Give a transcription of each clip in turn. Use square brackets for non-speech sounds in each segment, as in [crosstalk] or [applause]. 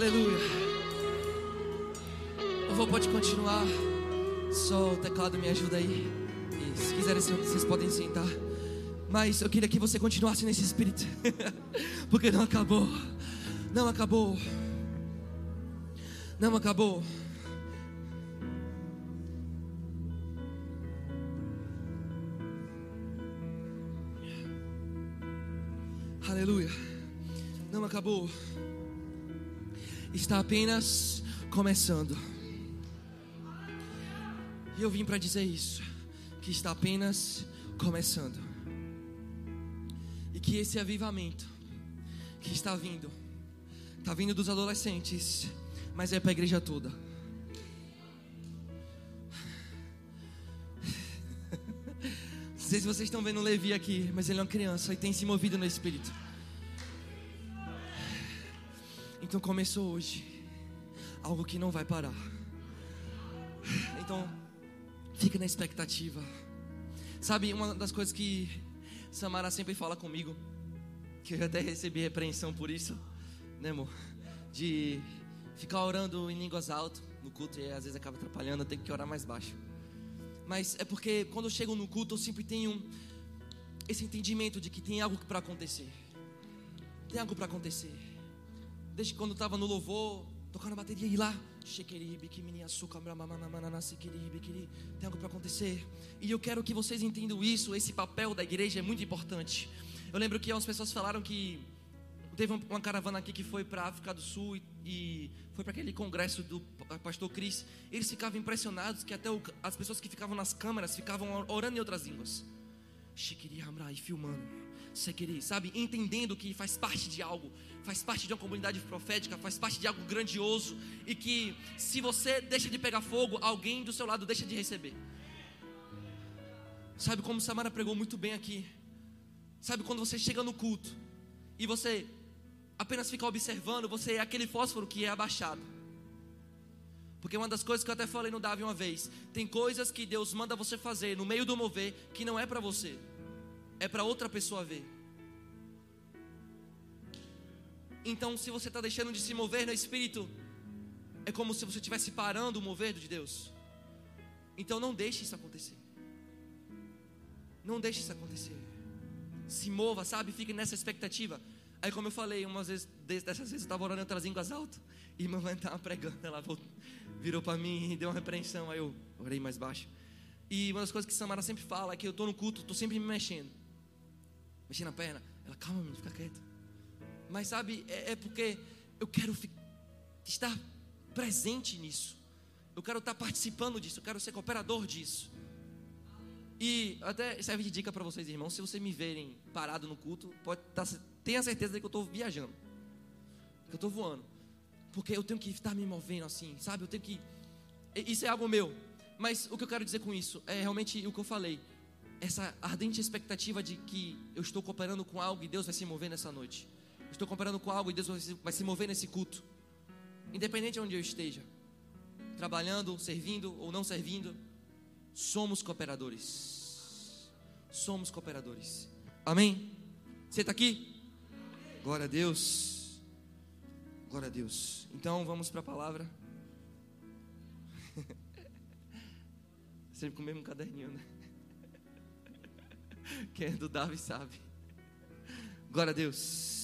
Aleluia. O vou pode continuar. Só o teclado me ajuda aí. E se quiserem, vocês podem sentar. Mas eu queria que você continuasse nesse espírito. [laughs] Porque não acabou. Não acabou. Não acabou. Aleluia. Não acabou. Está apenas começando. E eu vim para dizer isso, que está apenas começando. E que esse avivamento que está vindo, está vindo dos adolescentes, mas é para a igreja toda. Não sei se vocês estão vendo o Levi aqui, mas ele é uma criança e tem se movido no Espírito. Então começou hoje algo que não vai parar. Então, fica na expectativa. Sabe, uma das coisas que Samara sempre fala comigo, que eu até recebi repreensão por isso, né, amor? De ficar orando em línguas altas no culto e às vezes acaba atrapalhando, eu tenho que orar mais baixo. Mas é porque quando eu chego no culto, eu sempre tenho esse entendimento de que tem algo para acontecer. Tem algo para acontecer. Desde quando estava no louvor, tocando bateria e lá, tem algo para acontecer. E eu quero que vocês entendam isso. Esse papel da igreja é muito importante. Eu lembro que algumas pessoas falaram que teve uma caravana aqui que foi para a África do Sul e, foi para aquele congresso do pastor Cris. Eles ficavam impressionados que até as pessoas que ficavam nas câmeras ficavam orando em outras línguas. E filmando. Sabe, entendendo que faz parte de algo, faz parte de uma comunidade profética, faz parte de algo grandioso e que se você deixa de pegar fogo, alguém do seu lado deixa de receber. Sabe como Samara pregou muito bem aqui? Sabe quando você chega no culto e você apenas fica observando, você é aquele fósforo que é abaixado. Porque uma das coisas que eu até falei no Davi uma vez, tem coisas que Deus manda você fazer no meio do mover que não é para você, é para outra pessoa ver. Então, se você está deixando de se mover no Espírito, é como se você estivesse parando o mover de Deus. Então, não deixe isso acontecer. Não deixe isso acontecer. Se mova, sabe? Fique nessa expectativa. Aí, como eu falei, umas vezes, dessas vezes eu estava orando em outras línguas altas. E minha mãe estava pregando. Ela virou para mim e deu uma repreensão. Aí eu orei mais baixo. E uma das coisas que Samara sempre fala é que eu estou no culto, estou sempre me mexendo. Mexendo a perna. Ela, calma, menino, fica quieto. Mas sabe, é, é porque eu quero estar presente nisso. Eu quero estar participando disso. Eu quero ser cooperador disso. E até serve de dica para vocês, irmãos. Se vocês me verem parado no culto, pode tá, tenha certeza de que eu estou viajando, que eu estou voando, porque eu tenho que estar me movendo assim, sabe? Eu tenho que. Isso é algo meu. Mas o que eu quero dizer com isso é realmente o que eu falei. Essa ardente expectativa de que eu estou cooperando com algo e Deus vai se mover nessa noite. Estou comparando com algo e Deus vai se mover nesse culto. Independente de onde eu esteja, trabalhando, servindo ou não servindo, somos cooperadores. Somos cooperadores. Amém? Você está aqui? Glória a Deus. Glória a Deus. Então vamos para a palavra. [laughs] Sempre com o mesmo caderninho, né? [laughs] Quem é do Davi sabe. Glória a Deus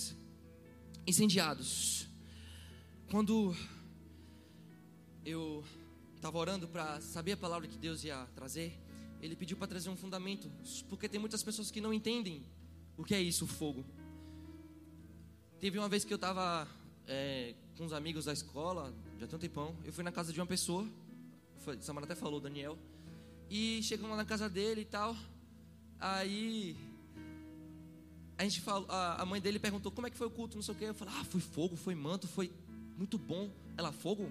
incendiados. Quando eu estava orando para saber a palavra que Deus ia trazer, ele pediu para trazer um fundamento, porque tem muitas pessoas que não entendem o que é isso, o fogo. Teve uma vez que eu estava é, com uns amigos da escola, já tem um tempão, eu fui na casa de uma pessoa, foi, Samara até falou, Daniel, e chegamos lá na casa dele e tal, aí a gente falou, a, mãe dele perguntou como é que foi o culto, não sei o que. Eu falei, ah, foi fogo, foi manto, foi muito bom. Ela, fogo?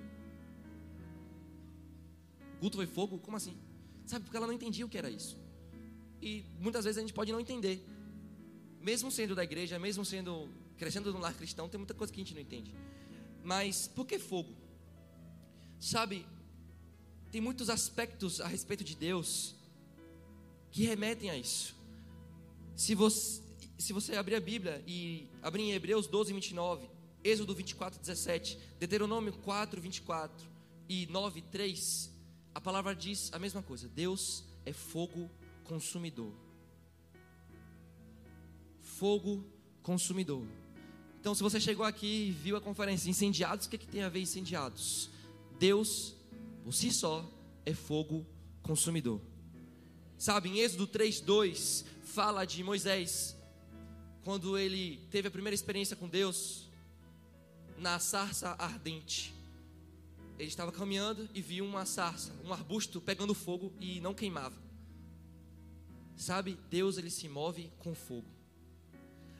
O culto foi fogo? Como assim? Sabe, porque ela não entendia o que era isso. E muitas vezes a gente pode não entender. Mesmo sendo da igreja, mesmo sendo crescendo no lar cristão, tem muita coisa que a gente não entende. Mas por que fogo? Sabe, tem muitos aspectos a respeito de Deus que remetem a isso. Se você, se você abrir a Bíblia e abrir em Hebreus 12, 29, Êxodo 24, 17, Deuteronômio 4, 24 e 9, 3, a palavra diz a mesma coisa: Deus é fogo consumidor. Fogo consumidor. Então, se você chegou aqui e viu a conferência Incendiados, o que, é que tem a ver incendiados? Deus, por si só, é fogo consumidor. Sabe, em Êxodo 3, 2, fala de Moisés, quando ele teve a primeira experiência com Deus, na sarça ardente. Ele estava caminhando e viu uma sarça, um arbusto pegando fogo e não queimava. Sabe, Deus ele se move com fogo.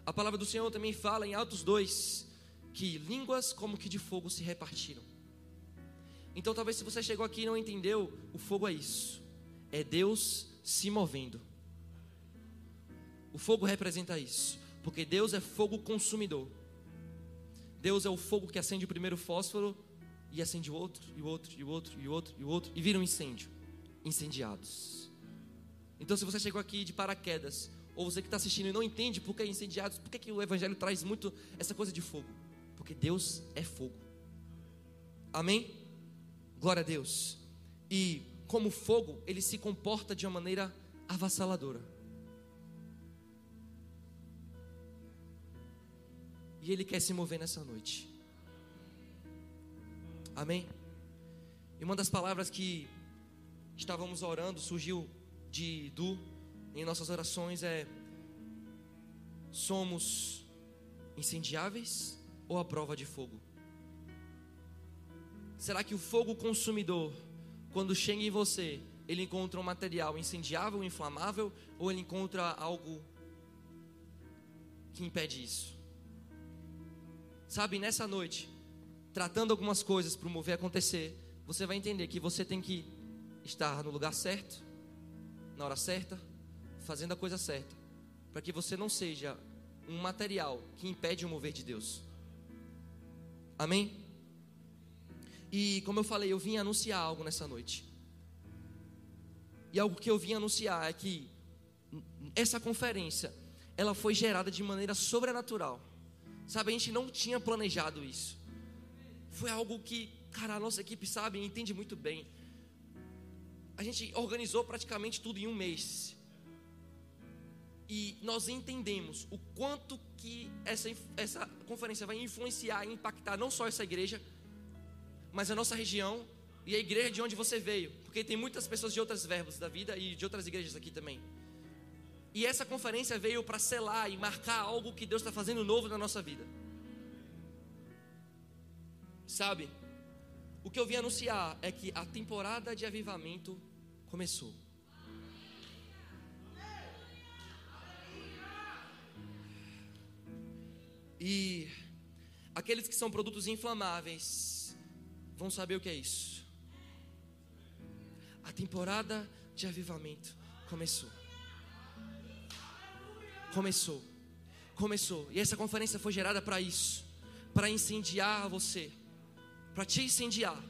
A palavra do Senhor também fala em Atos 2 que línguas como que de fogo se repartiram. Então, talvez se você chegou aqui e não entendeu, o fogo é isso. É Deus se movendo. O fogo representa isso, porque Deus é fogo consumidor. Deus é o fogo que acende o primeiro fósforo e acende o outro, e o outro, e o outro, e outro, e outro, e vira um incêndio. Incendiados. Então, se você chegou aqui de paraquedas, ou você que está assistindo e não entende por que é incendiados, por que, que o Evangelho traz muito essa coisa de fogo? Porque Deus é fogo. Amém? Glória a Deus. E como fogo, ele se comporta de uma maneira avassaladora. E Ele quer se mover nessa noite. Amém? E uma das palavras que estávamos orando, surgiu de Du em nossas orações é: somos incendiáveis ou a prova de fogo? Será que o fogo consumidor, quando chega em você, ele encontra um material incendiável, inflamável, ou ele encontra algo que impede isso? Sabe, nessa noite, tratando algumas coisas para o mover acontecer, você vai entender que você tem que estar no lugar certo, na hora certa, fazendo a coisa certa, para que você não seja um material que impede o mover de Deus. Amém? E como eu falei, eu vim anunciar algo nessa noite. E algo que eu vim anunciar é que essa conferência, ela foi gerada de maneira sobrenatural. Sabe, a gente não tinha planejado isso. Foi algo que, cara, a nossa equipe sabe, entende muito bem. A gente organizou praticamente tudo em um mês. E nós entendemos o quanto que essa, essa conferência vai influenciar e impactar não só essa igreja, mas a nossa região e a igreja de onde você veio. Porque tem muitas pessoas de outras verbos da vida e de outras igrejas aqui também. E essa conferência veio para selar e marcar algo que Deus está fazendo novo na nossa vida. Sabe, o que eu vim anunciar é que a temporada de avivamento começou. E aqueles que são produtos inflamáveis vão saber o que é isso. A temporada de avivamento começou começou. Começou. E essa conferência foi gerada para isso para incendiar você, para te incendiar,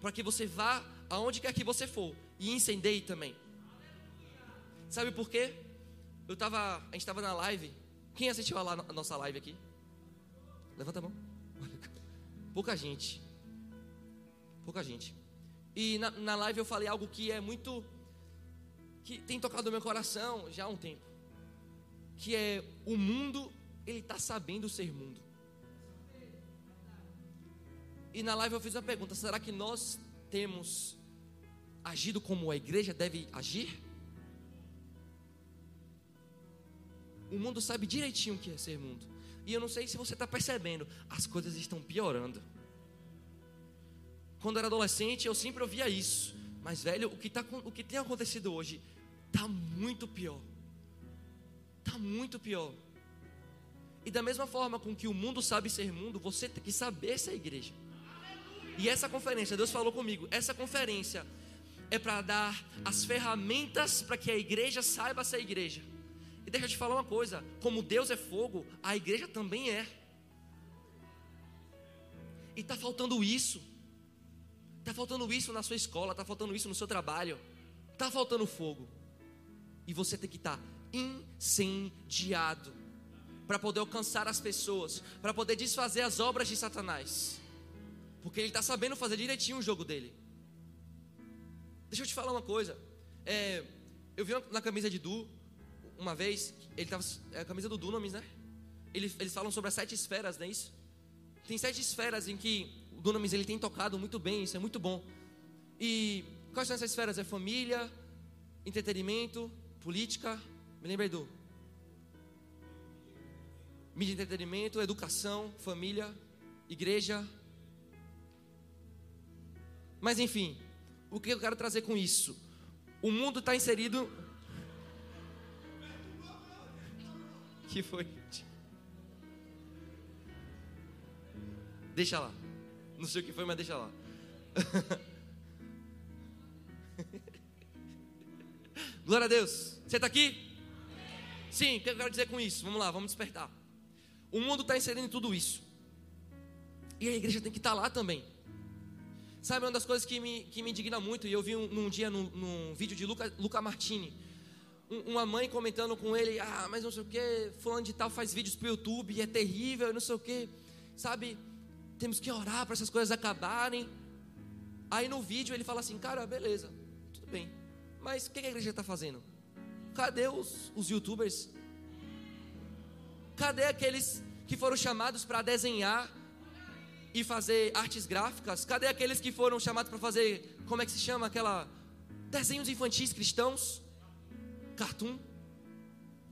para que você vá aonde quer que você for e incendeie também. Sabe por quê? Eu tava, a gente estava na live. Quem assistiu a, a nossa live aqui? Levanta a mão. [laughs] Pouca gente. Pouca gente. E na, na live eu falei algo que é muito. que tem tocado no meu coração já há um tempo que é o mundo, ele está sabendo ser mundo. E na live eu fiz uma pergunta: será que nós temos agido como a igreja deve agir? O mundo sabe direitinho o que é ser mundo. E eu não sei se você está percebendo, as coisas estão piorando. Quando eu era adolescente, eu sempre ouvia isso. Mas, velho, o que, tá, o que tem acontecido hoje está muito pior. Está muito pior. E da mesma forma com que o mundo sabe ser mundo, você tem que saber ser igreja. E essa conferência, Deus falou comigo, essa conferência é para dar as ferramentas para que a igreja saiba ser igreja. E deixa eu te falar uma coisa: como Deus é fogo, a igreja também é. E está faltando isso. Está faltando isso na sua escola, está faltando isso no seu trabalho. Está faltando fogo. E você tem que estar tá incendiado. para poder alcançar as pessoas, para poder desfazer as obras de Satanás. Porque ele está sabendo fazer direitinho o jogo dele. Deixa eu te falar uma coisa. É, eu vi na camisa de Du, uma vez, ele tava, é a camisa do Dunamis, né? Eles, eles falam sobre as sete esferas, não é isso? Tem sete esferas em que o Dunamis ele tem tocado muito bem, isso é muito bom. E quais são essas esferas? É família, entretenimento, política, me lembrei do mídia entretenimento, educação, família, igreja. Mas enfim, o que eu quero trazer com isso? O mundo está inserido. [laughs] que foi? Deixa lá. Não sei o que foi, mas deixa lá. [laughs] Glória a Deus. Você está aqui? Sim, o que eu quero dizer com isso? Vamos lá, vamos despertar. O mundo está inserindo tudo isso. E a igreja tem que estar tá lá também. Sabe, uma das coisas que me, que me indigna muito, e eu vi um, num dia num, num vídeo de Luca, Luca Martini, um, uma mãe comentando com ele, ah, mas não sei o que, fulano de tal faz vídeos para o YouTube é terrível, não sei o que. Sabe, temos que orar para essas coisas acabarem. Aí no vídeo ele fala assim, cara, beleza, tudo bem. Mas o que a igreja está fazendo? Cadê os, os youtubers? Cadê aqueles que foram chamados para desenhar e fazer artes gráficas? Cadê aqueles que foram chamados para fazer, como é que se chama aquela desenhos infantis cristãos? Cartoon?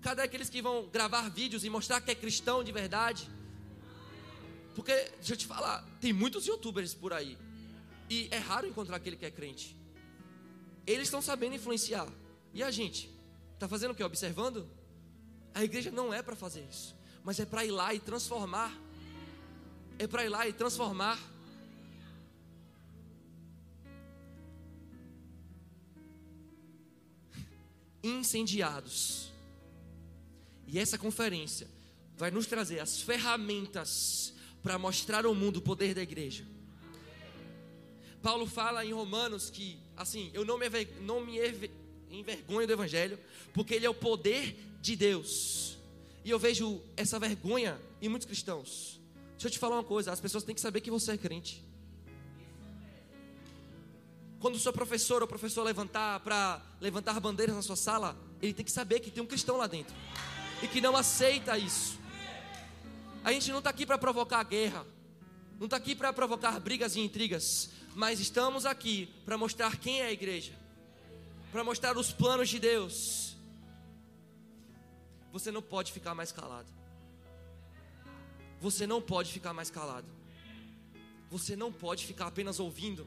Cadê aqueles que vão gravar vídeos e mostrar que é cristão de verdade? Porque, deixa eu te falar, tem muitos youtubers por aí. E é raro encontrar aquele que é crente. Eles estão sabendo influenciar. E a gente? Está fazendo o que? Observando? A igreja não é para fazer isso, mas é para ir lá e transformar. É para ir lá e transformar. Incendiados. E essa conferência vai nos trazer as ferramentas para mostrar ao mundo o poder da igreja. Paulo fala em Romanos que, assim, eu não me, não me envergonho do Evangelho, porque ele é o poder de Deus. E eu vejo essa vergonha em muitos cristãos. Deixa eu te falar uma coisa: as pessoas têm que saber que você é crente. Quando o seu professor ou professor levantar para levantar bandeiras na sua sala, ele tem que saber que tem um cristão lá dentro e que não aceita isso. A gente não está aqui para provocar guerra, não está aqui para provocar brigas e intrigas, mas estamos aqui para mostrar quem é a igreja para mostrar os planos de Deus. Você não pode ficar mais calado. Você não pode ficar mais calado. Você não pode ficar apenas ouvindo.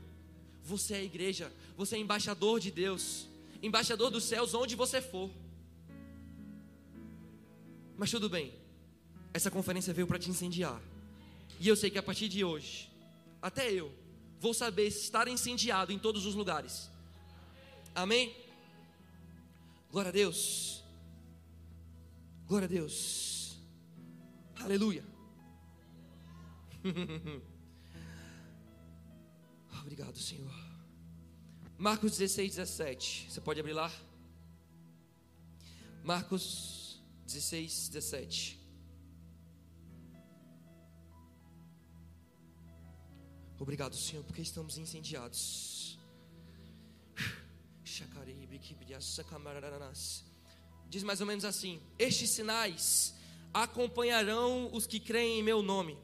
Você é igreja, você é embaixador de Deus, embaixador dos céus onde você for. Mas tudo bem, essa conferência veio para te incendiar. E eu sei que a partir de hoje, até eu, vou saber estar incendiado em todos os lugares. Amém? Glória a Deus. Glória a Deus. Aleluia. [laughs] Obrigado, Senhor. Marcos 16, 17. Você pode abrir lá? Marcos 16, 17. Obrigado, Senhor, porque estamos incendiados. Diz mais ou menos assim: Estes sinais acompanharão os que creem em meu nome.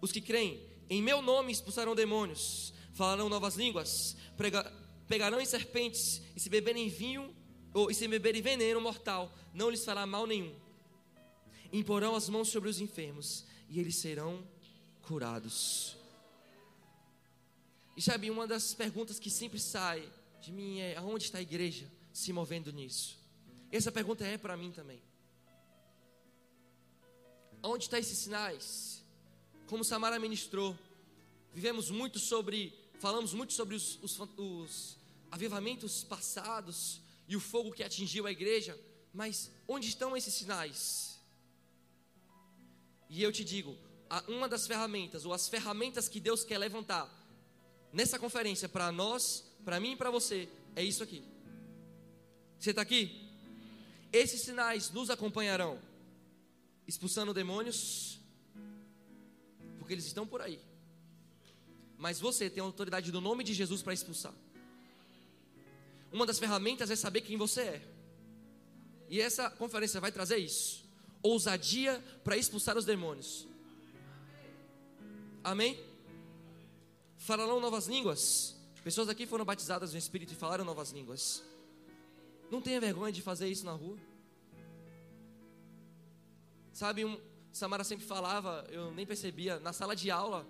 Os que creem em meu nome expulsarão demônios, falarão novas línguas, prega, pegarão em serpentes, e se beberem vinho, ou e se beberem veneno mortal, não lhes fará mal nenhum. Imporão as mãos sobre os enfermos, e eles serão curados. E sabe, uma das perguntas que sempre sai de mim é: aonde está a igreja se movendo nisso? Essa pergunta é para mim também. Onde estão esses sinais? Como Samara ministrou, vivemos muito sobre, falamos muito sobre os, os, os avivamentos passados e o fogo que atingiu a igreja, mas onde estão esses sinais? E eu te digo, uma das ferramentas, ou as ferramentas que Deus quer levantar nessa conferência para nós para mim e para você, é isso aqui. Você está aqui? Esses sinais nos acompanharão. expulsando demônios, porque eles estão por aí. Mas você tem a autoridade do nome de Jesus para expulsar. Uma das ferramentas é saber quem você é. E essa conferência vai trazer isso: ousadia para expulsar os demônios. Amém? Falarão novas línguas. Pessoas aqui foram batizadas no Espírito e falaram novas línguas. Não tenha vergonha de fazer isso na rua. Sabe, um, Samara sempre falava, eu nem percebia, na sala de aula,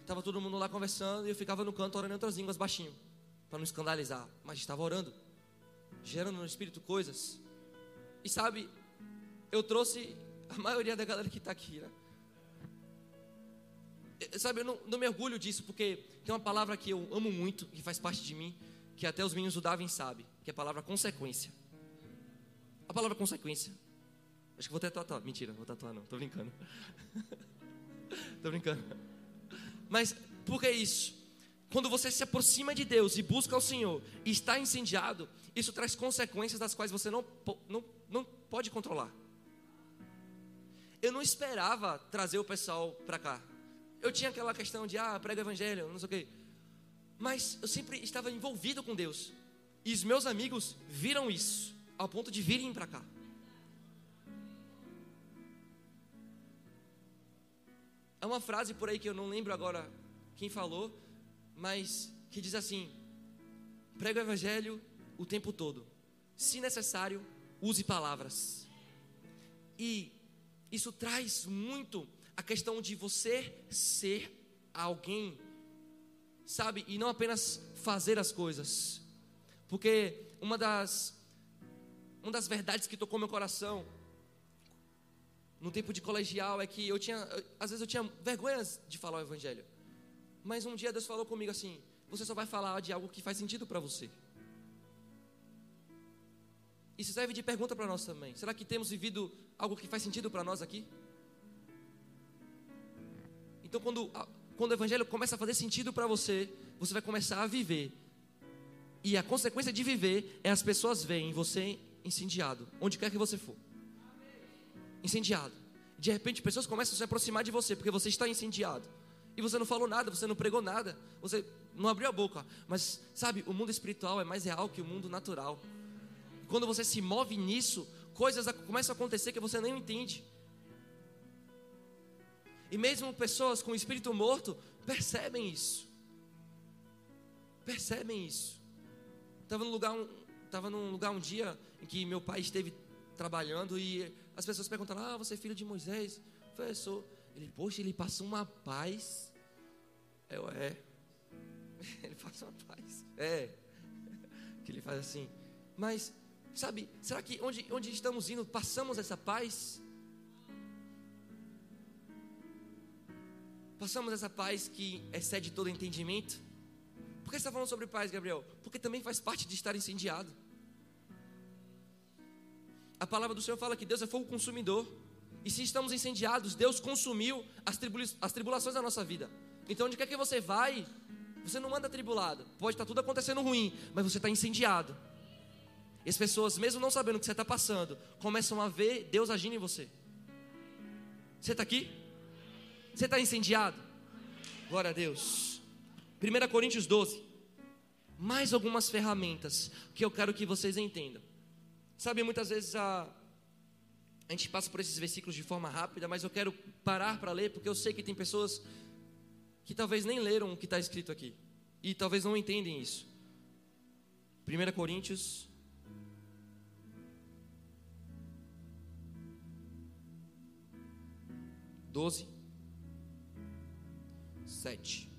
estava todo mundo lá conversando e eu ficava no canto orando em outras línguas baixinho, para não escandalizar, mas estava orando, gerando no espírito coisas. E sabe, eu trouxe a maioria da galera que está aqui, né? Sabe, eu não, não me orgulho disso, porque tem uma palavra que eu amo muito, que faz parte de mim, que até os meninos do Davin sabem, que é a palavra consequência. A palavra consequência. Acho que vou até tatuar. Mentira, vou tatuar não. Tô brincando. [laughs] Tô brincando. Mas por que isso? Quando você se aproxima de Deus e busca o Senhor e está incendiado, isso traz consequências das quais você não, não, não pode controlar. Eu não esperava trazer o pessoal para cá. Eu tinha aquela questão de, ah, prega evangelho, não sei o quê. Mas eu sempre estava envolvido com Deus. E os meus amigos viram isso, ao ponto de virem para cá. Há uma frase por aí que eu não lembro agora quem falou, mas que diz assim: prega o evangelho o tempo todo. Se necessário, use palavras. E isso traz muito a questão de você ser alguém, sabe? E não apenas fazer as coisas. Porque uma das uma das verdades que tocou meu coração no tempo de colegial é que eu tinha, às vezes eu tinha vergonha de falar o evangelho. Mas um dia Deus falou comigo assim: você só vai falar de algo que faz sentido para você. Isso serve de pergunta para nós também. Será que temos vivido algo que faz sentido para nós aqui? Então, quando, quando o evangelho começa a fazer sentido para você, você vai começar a viver. E a consequência de viver é as pessoas veem você incendiado, onde quer que você for incendiado. De repente, pessoas começam a se aproximar de você, porque você está incendiado. E você não falou nada, você não pregou nada, você não abriu a boca. Mas, sabe, o mundo espiritual é mais real que o mundo natural. Quando você se move nisso, coisas começam a acontecer que você nem entende. E mesmo pessoas com espírito morto percebem isso. Percebem isso. Estava num lugar, um, estava num lugar um dia em que meu pai esteve trabalhando e as pessoas perguntaram: Ah, você é filho de Moisés? Sou. Ele, poxa, ele passa uma paz. Eu, é. [laughs] Ele passa uma paz. É. [laughs] Que ele faz assim. Mas, sabe, será que onde, onde estamos indo, passamos essa paz? Passamos essa paz que excede todo entendimento? Por que você está falando sobre paz, Gabriel? Porque também faz parte de estar incendiado. A palavra do Senhor fala que Deus é fogo consumidor. E se estamos incendiados, Deus consumiu as, as tribulações da nossa vida. Então, onde quer que você vai, você não anda tribulado. Pode estar tudo acontecendo ruim, mas você está incendiado. E as pessoas, mesmo não sabendo o que você está passando, começam a ver Deus agindo em você. Você está aqui? Você está incendiado? Glória a Deus. 1 Coríntios 12. Mais algumas ferramentas que eu quero que vocês entendam. Sabe, muitas vezes a, a gente passa por esses versículos de forma rápida, mas eu quero parar para ler, porque eu sei que tem pessoas que talvez nem leram o que está escrito aqui, e talvez não entendem isso. 1 Coríntios. Doze, sete.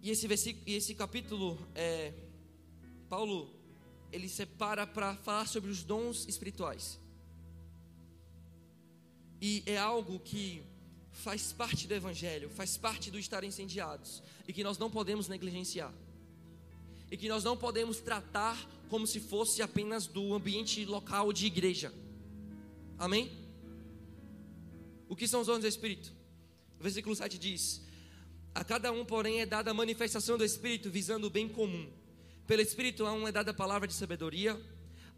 E esse versículo, e esse capítulo, é, Paulo ele separa para falar sobre os dons espirituais. E é algo que faz parte do Evangelho, faz parte do estar incendiados, e que nós não podemos negligenciar, e que nós não podemos tratar como se fosse apenas do ambiente local de igreja. Amém? O que são os dons do Espírito? O versículo 7 diz: A cada um, porém, é dada a manifestação do Espírito visando o bem comum. Pelo Espírito a um é dada a palavra de sabedoria,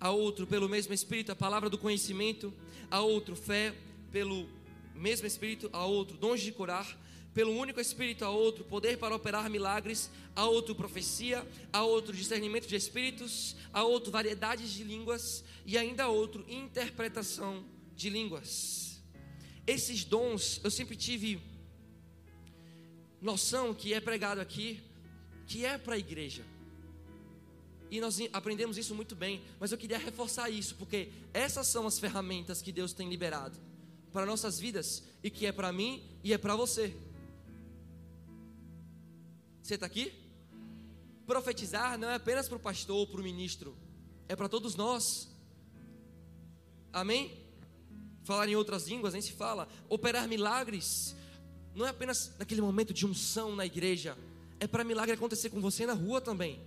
a outro pelo mesmo Espírito a palavra do conhecimento, a outro fé pelo mesmo Espírito, a outro dons de curar, pelo único Espírito, a outro poder para operar milagres, a outro profecia, a outro discernimento de espíritos, a outro variedades de línguas e ainda a outro interpretação de línguas. Esses dons eu sempre tive noção que é pregado aqui, que é para a igreja. E nós aprendemos isso muito bem, mas eu queria reforçar isso, porque essas são as ferramentas que Deus tem liberado para nossas vidas e que é para mim e é para você. Você está aqui? Profetizar não é apenas para o pastor ou para o ministro, é para todos nós. Amém? Falar em outras línguas, nem se fala. Operar milagres não é apenas naquele momento de unção na igreja, é para milagre acontecer com você na rua também.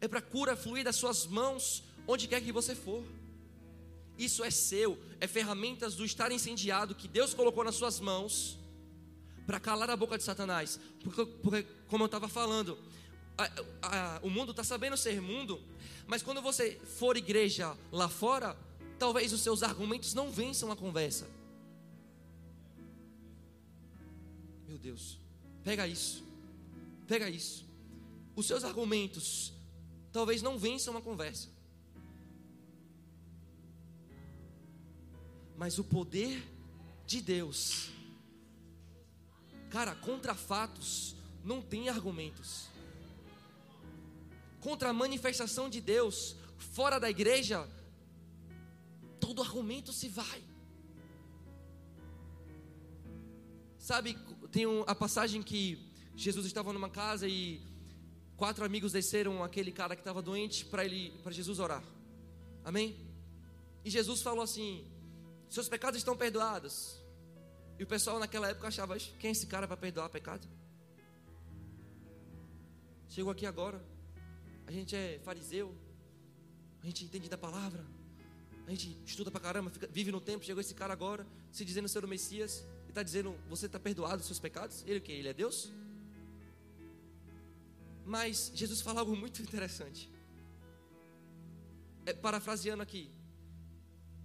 É para cura fluir das suas mãos onde quer que você for. Isso é seu, é ferramentas do estar incendiado que Deus colocou nas suas mãos para calar a boca de Satanás. Porque, porque como eu estava falando, o mundo está sabendo ser mundo, mas quando você for igreja lá fora, talvez os seus argumentos não vençam a conversa. Meu Deus, pega isso, pega isso. Os seus argumentos talvez não vençam a conversa. Mas o poder de Deus, cara, contra fatos não tem argumentos. Contra a manifestação de Deus fora da igreja, todo argumento se vai. Sabe, tem a passagem que Jesus estava numa casa e quatro amigos desceram aquele cara que estava doente para ele, para Jesus orar. Amém? E Jesus falou assim: seus pecados estão perdoados. E o pessoal naquela época achava: quem é esse cara para perdoar pecado? Chegou aqui agora, a gente é fariseu, a gente entende da palavra, a gente estuda pra caramba, fica, vive no tempo. Chegou esse cara agora, se dizendo ser o Messias, está dizendo: Você está perdoado dos seus pecados? Ele o que? Ele é Deus? Mas Jesus fala algo muito interessante. É, parafraseando aqui,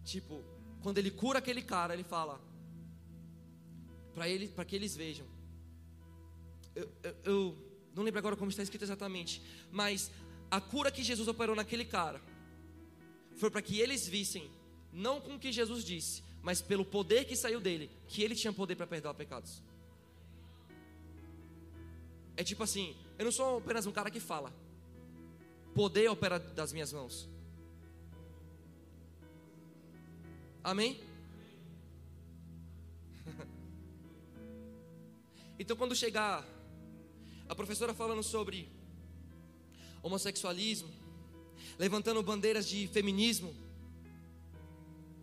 tipo, quando ele cura aquele cara, ele fala para ele, para que eles vejam. Eu, eu, eu não lembro agora como está escrito exatamente, mas a cura que Jesus operou naquele cara foi para que eles vissem, não com o que Jesus disse, mas pelo poder que saiu dele, que ele tinha poder para perdoar pecados. É tipo assim, eu não sou apenas um cara que fala. Poder opera das minhas mãos. Amém? [laughs] então, quando chegar a professora falando sobre homossexualismo, levantando bandeiras de feminismo,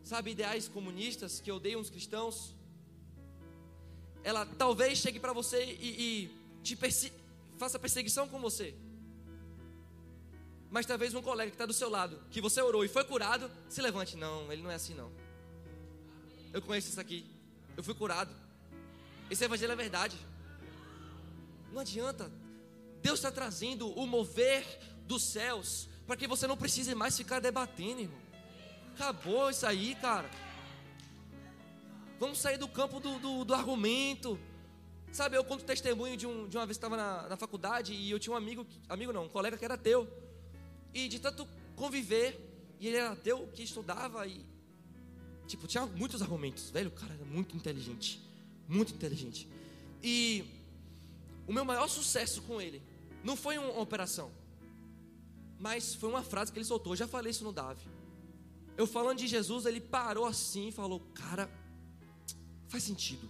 sabe, ideais comunistas que odeiam os cristãos, ela talvez chegue para você e, e te faça perseguição com você. Mas talvez um colega que está do seu lado, que você orou e foi curado, se levante. Não, ele não é assim não. Eu conheço isso aqui. Eu fui curado. Esse evangelho é verdade. Não adianta. Deus está trazendo o mover dos céus para que você não precise mais ficar debatendo, irmão. Acabou isso aí, cara. Vamos sair do campo do, do, do argumento. Sabe, eu conto testemunho de, um, de uma vez que estava na, na faculdade e eu tinha um amigo, amigo não, um colega que era ateu. E de tanto conviver, e ele era ateu que estudava e Tipo, tinha muitos argumentos. Velho, o cara era muito inteligente. Muito inteligente. E o meu maior sucesso com ele não foi uma operação, mas foi uma frase que ele soltou. Eu já falei isso no Davi. Eu falando de Jesus, ele parou assim e falou: Cara, faz sentido.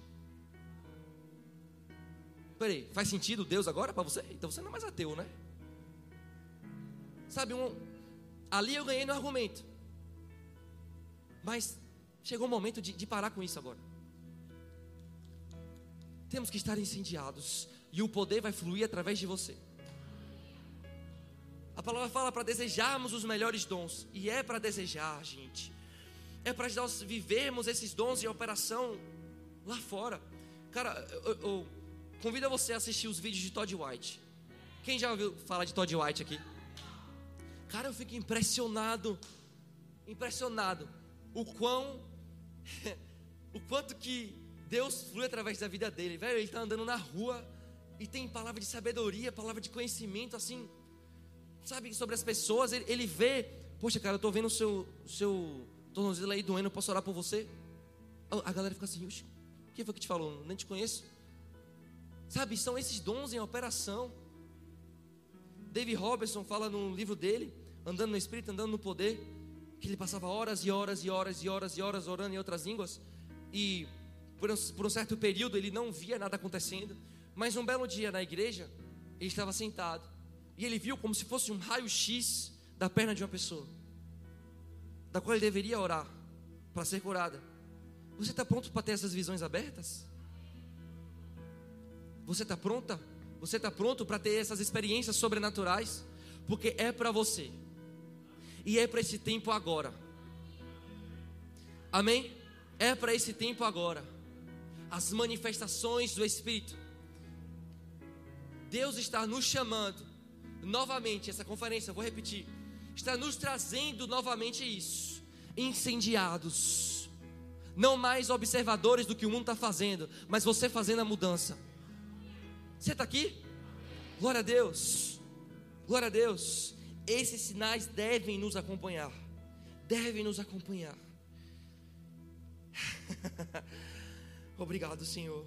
Peraí, faz sentido Deus agora para você? Então você não é mais ateu, né? Sabe, um, ali eu ganhei no argumento. Mas Chegou o momento de, de parar com isso agora. Temos que estar incendiados. E o poder vai fluir através de você. A palavra fala para desejarmos os melhores dons. E é para desejar, gente. É para nós vivermos esses dons em operação lá fora. Cara, eu, eu, eu convido você a assistir os vídeos de Todd White. Quem já ouviu falar de Todd White aqui? Cara, eu fico impressionado, impressionado o quão, [laughs] o quanto que Deus flui através da vida dele, velho. Ele está andando na rua e tem palavra de sabedoria, palavra de conhecimento, assim, sabe, sobre as pessoas. Ele, ele vê, poxa, cara, eu estou vendo o seu, o seu tornozelo aí doendo, eu posso orar por você? A galera fica assim, quem foi que te falou? Nem te conheço. Sabe, são esses dons em operação. David Robertson fala no livro dele, Andando no Espírito, Andando no Poder, que ele passava horas e horas e horas e horas e horas orando em outras línguas, e por um, por um certo período ele não via nada acontecendo, mas um belo dia na igreja, ele estava sentado, e ele viu como se fosse um raio-x da perna de uma pessoa, da qual ele deveria orar para ser curada. Você está pronto para ter essas visões abertas? Você está pronta? Você está pronto para ter essas experiências sobrenaturais? Porque é para você. E é para esse tempo agora. Amém? É para esse tempo agora. As manifestações do Espírito. Deus está nos chamando novamente. Essa conferência, vou repetir. Está nos trazendo novamente isso. Incendiados. Não mais observadores do que o mundo está fazendo, mas você fazendo a mudança. Você está aqui? Glória a Deus. Glória a Deus. Esses sinais devem nos acompanhar. Devem nos acompanhar. [laughs] Obrigado, Senhor.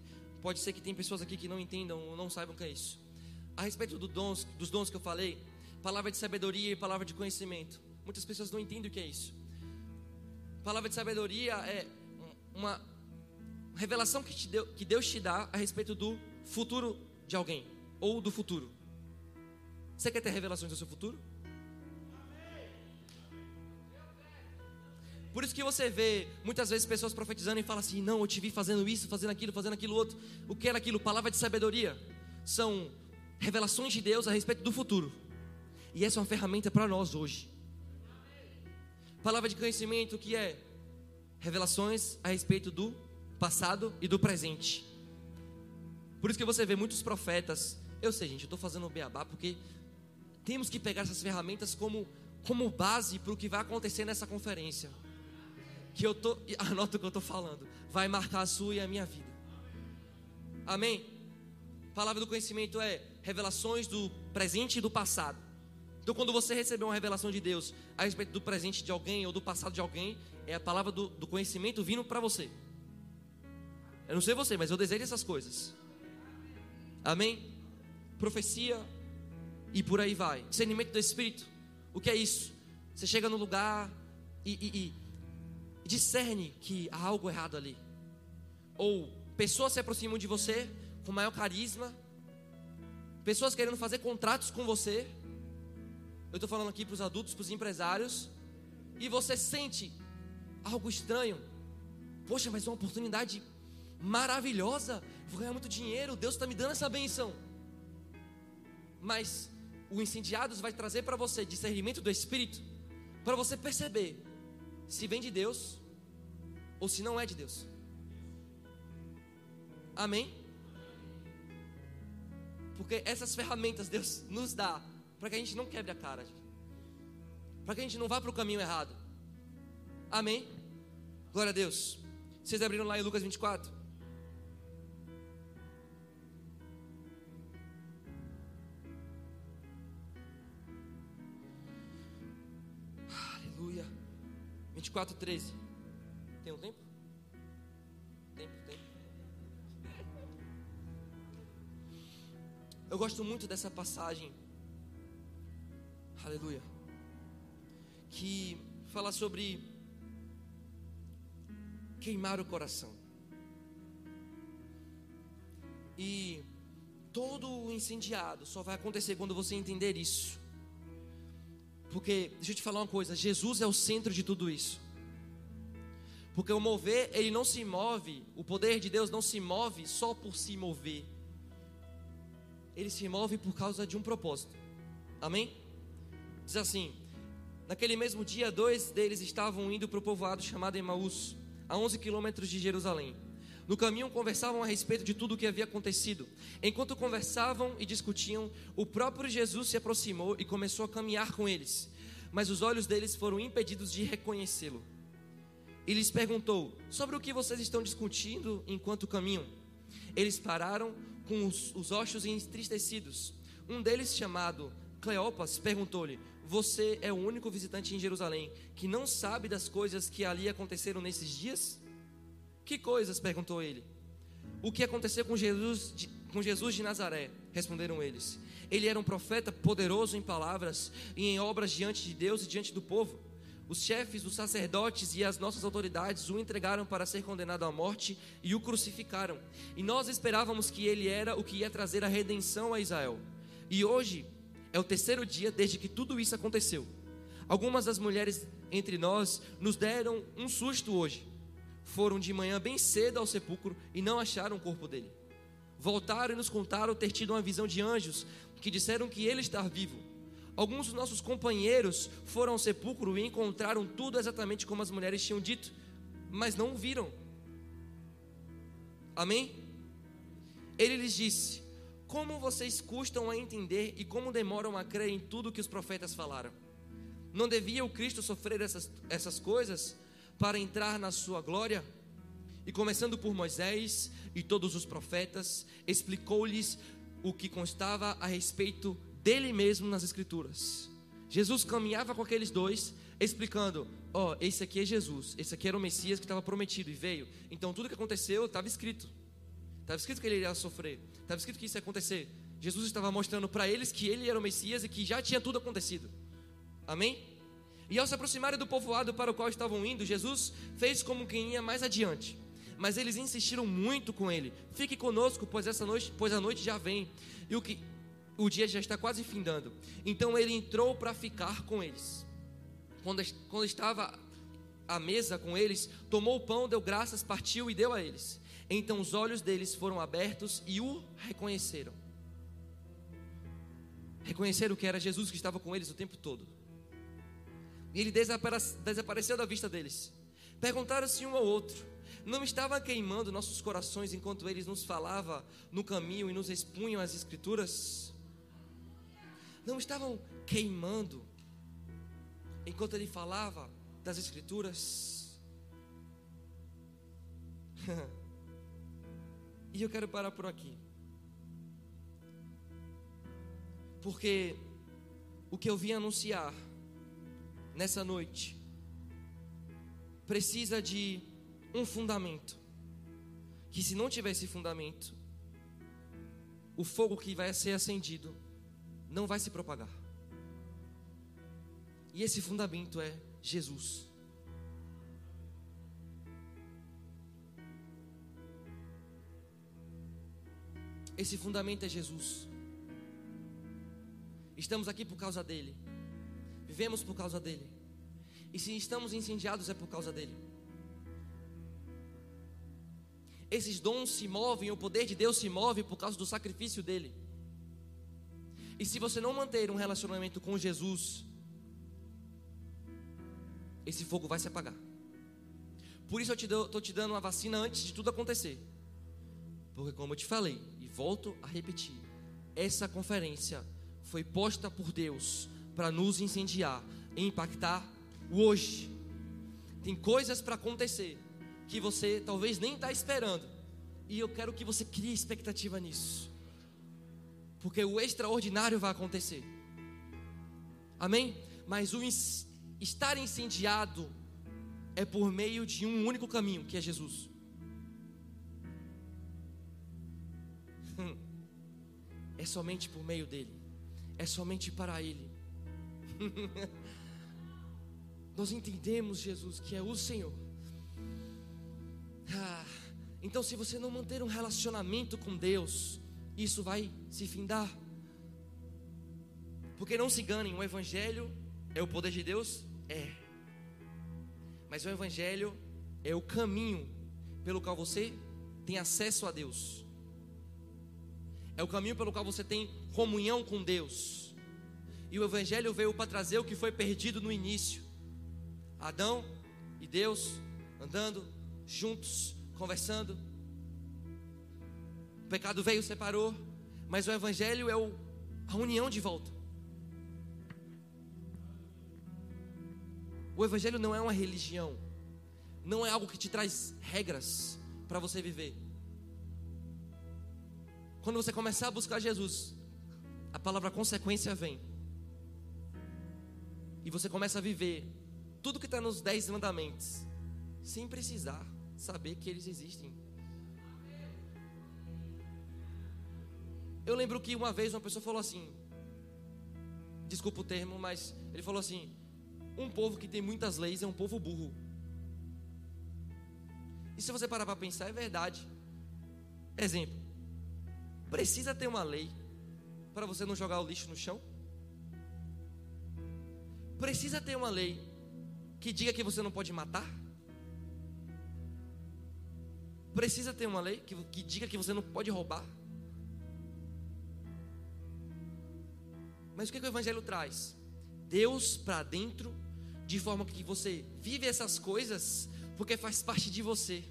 pode ser que tem pessoas aqui que não entendam ou não saibam o que é isso. A respeito do dons, dos dons que eu falei, palavra de sabedoria e palavra de conhecimento. Muitas pessoas não entendem o que é isso. Palavra de sabedoria é uma revelação que, deu, que Deus te dá a respeito do futuro de alguém ou do futuro. Você quer ter revelações do seu futuro? Por isso que você vê muitas vezes pessoas profetizando e falam assim: Não, eu te vi fazendo isso, fazendo aquilo, fazendo aquilo outro. O que era aquilo? Palavra de sabedoria. São revelações de Deus a respeito do futuro. E essa é uma ferramenta para nós hoje. Palavra de conhecimento que é revelações a respeito do passado e do presente. Por isso que você vê muitos profetas. Eu sei, gente, eu estou fazendo o beabá porque temos que pegar essas ferramentas como, como base para o que vai acontecer nessa conferência. Que eu tô, anota o que eu estou falando, vai marcar a sua e a minha vida. Amém? palavra do conhecimento é revelações do presente e do passado. Então, quando você receber uma revelação de Deus a respeito do presente de alguém ou do passado de alguém, é a palavra do, do conhecimento vindo para você. Eu não sei você, mas eu desejo essas coisas. Amém? Profecia e por aí vai. Discernimento do Espírito. O que é isso? Você chega no lugar e, e, e discerne que há algo errado ali. Ou pessoas se aproximam de você com maior carisma. Pessoas querendo fazer contratos com você. Eu estou falando aqui para os adultos, para os empresários. E você sente algo estranho. Poxa, mas é uma oportunidade maravilhosa, vou ganhar muito dinheiro, Deus está me dando essa benção. Mas o incendiados vai trazer para você discernimento do Espírito, para você perceber se vem de Deus ou se não é de Deus. Amém? Porque essas ferramentas Deus nos dá para que a gente não quebre a cara, para que a gente não vá para o caminho errado. Amém? Glória a Deus. Vocês abriram lá em Lucas 24? Aleluia. 24, 13. Tem um tempo? Tempo, tempo. Eu gosto muito dessa passagem. Aleluia. Que fala sobre queimar o coração. E todo o incendiado só vai acontecer quando você entender isso. Porque, deixa eu te falar uma coisa: Jesus é o centro de tudo isso. Porque o mover, ele não se move, o poder de Deus não se move só por se mover. Ele se move por causa de um propósito. Amém? Diz assim: Naquele mesmo dia, dois deles estavam indo para o povoado chamado Emaús, a 11 quilômetros de Jerusalém. No caminho conversavam a respeito de tudo o que havia acontecido. Enquanto conversavam e discutiam, o próprio Jesus se aproximou e começou a caminhar com eles. Mas os olhos deles foram impedidos de reconhecê-lo e lhes perguntou: Sobre o que vocês estão discutindo enquanto caminham? Eles pararam com os, os ossos entristecidos. Um deles, chamado Cleopas, perguntou-lhe: Você é o único visitante em Jerusalém que não sabe das coisas que ali aconteceram nesses dias? Que coisas? perguntou ele. O que aconteceu com Jesus de, com Jesus de Nazaré? Responderam eles. Ele era um profeta poderoso em palavras e em obras diante de Deus e diante do povo os chefes, os sacerdotes e as nossas autoridades o entregaram para ser condenado à morte e o crucificaram. E nós esperávamos que ele era o que ia trazer a redenção a Israel. E hoje é o terceiro dia desde que tudo isso aconteceu. Algumas das mulheres entre nós nos deram um susto hoje. Foram de manhã bem cedo ao sepulcro e não acharam o corpo dele. Voltaram e nos contaram ter tido uma visão de anjos que disseram que ele está vivo. Alguns dos nossos companheiros foram ao sepulcro e encontraram tudo exatamente como as mulheres tinham dito, mas não o viram. Amém? Ele lhes disse: Como vocês custam a entender e como demoram a crer em tudo que os profetas falaram? Não devia o Cristo sofrer essas, essas coisas para entrar na sua glória? E começando por Moisés e todos os profetas, explicou-lhes o que constava a respeito dele mesmo nas Escrituras. Jesus caminhava com aqueles dois, explicando: Ó, oh, esse aqui é Jesus, esse aqui era o Messias que estava prometido e veio. Então tudo que aconteceu estava escrito. Estava escrito que ele iria sofrer, estava escrito que isso ia acontecer. Jesus estava mostrando para eles que ele era o Messias e que já tinha tudo acontecido. Amém? E ao se aproximarem do povoado para o qual estavam indo, Jesus fez como quem ia mais adiante. Mas eles insistiram muito com ele: Fique conosco, pois essa noite, pois a noite já vem. E o que o dia já está quase findando. Então ele entrou para ficar com eles. Quando, quando estava à mesa com eles, tomou o pão, deu graças, partiu e deu a eles. Então os olhos deles foram abertos e o reconheceram. Reconheceram que era Jesus que estava com eles o tempo todo. E ele desapareceu da vista deles. Perguntaram-se um ao outro: Não estava queimando nossos corações enquanto eles nos falava no caminho e nos expunham as escrituras? Não estavam queimando enquanto ele falava das Escrituras. [laughs] e eu quero parar por aqui. Porque o que eu vim anunciar nessa noite precisa de um fundamento. Que se não tiver esse fundamento, o fogo que vai ser acendido não vai se propagar. E esse fundamento é Jesus. Esse fundamento é Jesus. Estamos aqui por causa dele. Vivemos por causa dele. E se estamos incendiados é por causa dele. Esses dons se movem, o poder de Deus se move por causa do sacrifício dele. E se você não manter um relacionamento com Jesus, esse fogo vai se apagar. Por isso eu estou te dando uma vacina antes de tudo acontecer. Porque, como eu te falei, e volto a repetir, essa conferência foi posta por Deus para nos incendiar e impactar hoje. Tem coisas para acontecer que você talvez nem está esperando. E eu quero que você crie expectativa nisso porque o extraordinário vai acontecer. Amém? Mas o estar incendiado é por meio de um único caminho, que é Jesus. [laughs] É somente por meio dele. É somente para ele. [laughs] Nós entendemos, Jesus, que é o Senhor. Ah, então, se você não manter um relacionamento com Deus, isso vai se findar. Porque não se enganem, o Evangelho é o poder de Deus? É. Mas o Evangelho é o caminho pelo qual você tem acesso a Deus. É o caminho pelo qual você tem comunhão com Deus. E o Evangelho veio para trazer o que foi perdido no início. Adão e Deus andando juntos, conversando. Pecado veio, separou. Mas o Evangelho é o, a união de volta. O Evangelho não é uma religião, não é algo que te traz regras para você viver. Quando você começar a buscar Jesus, a palavra consequência vem. E você começa a viver tudo que está nos dez mandamentos, sem precisar saber que eles existem. Eu lembro que uma vez uma pessoa falou assim, desculpa o termo, mas ele falou assim: um povo que tem muitas leis é um povo burro. E se você parar para pensar, é verdade. Exemplo: precisa ter uma lei para você não jogar o lixo no chão? Precisa ter uma lei que diga que você não pode matar? Precisa ter uma lei que, que diga que você não pode roubar? Mas o que, que o Evangelho traz? Deus para dentro, de forma que você vive essas coisas, porque faz parte de você.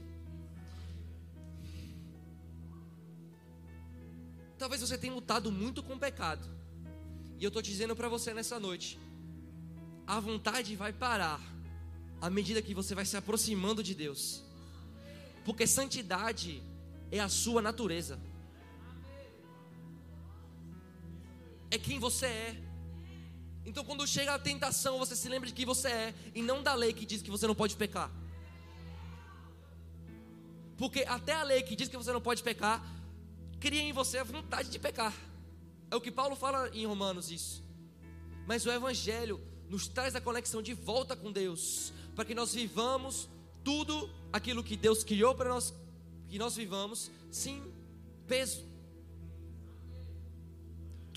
Talvez você tenha lutado muito com o pecado, e eu estou dizendo para você nessa noite: a vontade vai parar à medida que você vai se aproximando de Deus, porque santidade é a sua natureza. É quem você é. Então, quando chega a tentação, você se lembra de quem você é e não da lei que diz que você não pode pecar. Porque até a lei que diz que você não pode pecar cria em você a vontade de pecar. É o que Paulo fala em Romanos isso. Mas o evangelho nos traz a conexão de volta com Deus, para que nós vivamos tudo aquilo que Deus criou para nós que nós vivamos sem peso.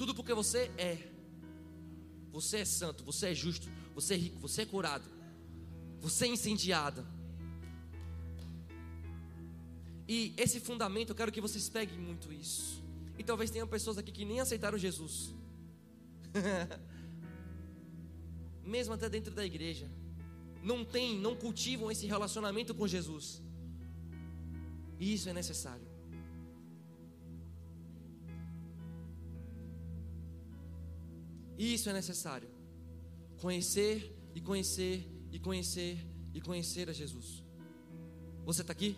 Tudo porque você é. Você é santo, você é justo, você é rico, você é curado, você é incendiado. E esse fundamento, eu quero que vocês peguem muito isso. E talvez tenham pessoas aqui que nem aceitaram Jesus. [laughs] Mesmo até dentro da igreja. Não tem, não cultivam esse relacionamento com Jesus. E isso é necessário. Isso é necessário. Conhecer e conhecer e conhecer e conhecer a Jesus. Você está aqui?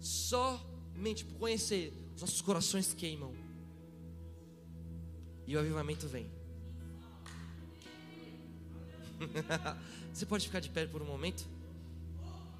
Somente por conhecer, os nossos corações queimam. E o avivamento vem. [laughs] Você pode ficar de pé por um momento?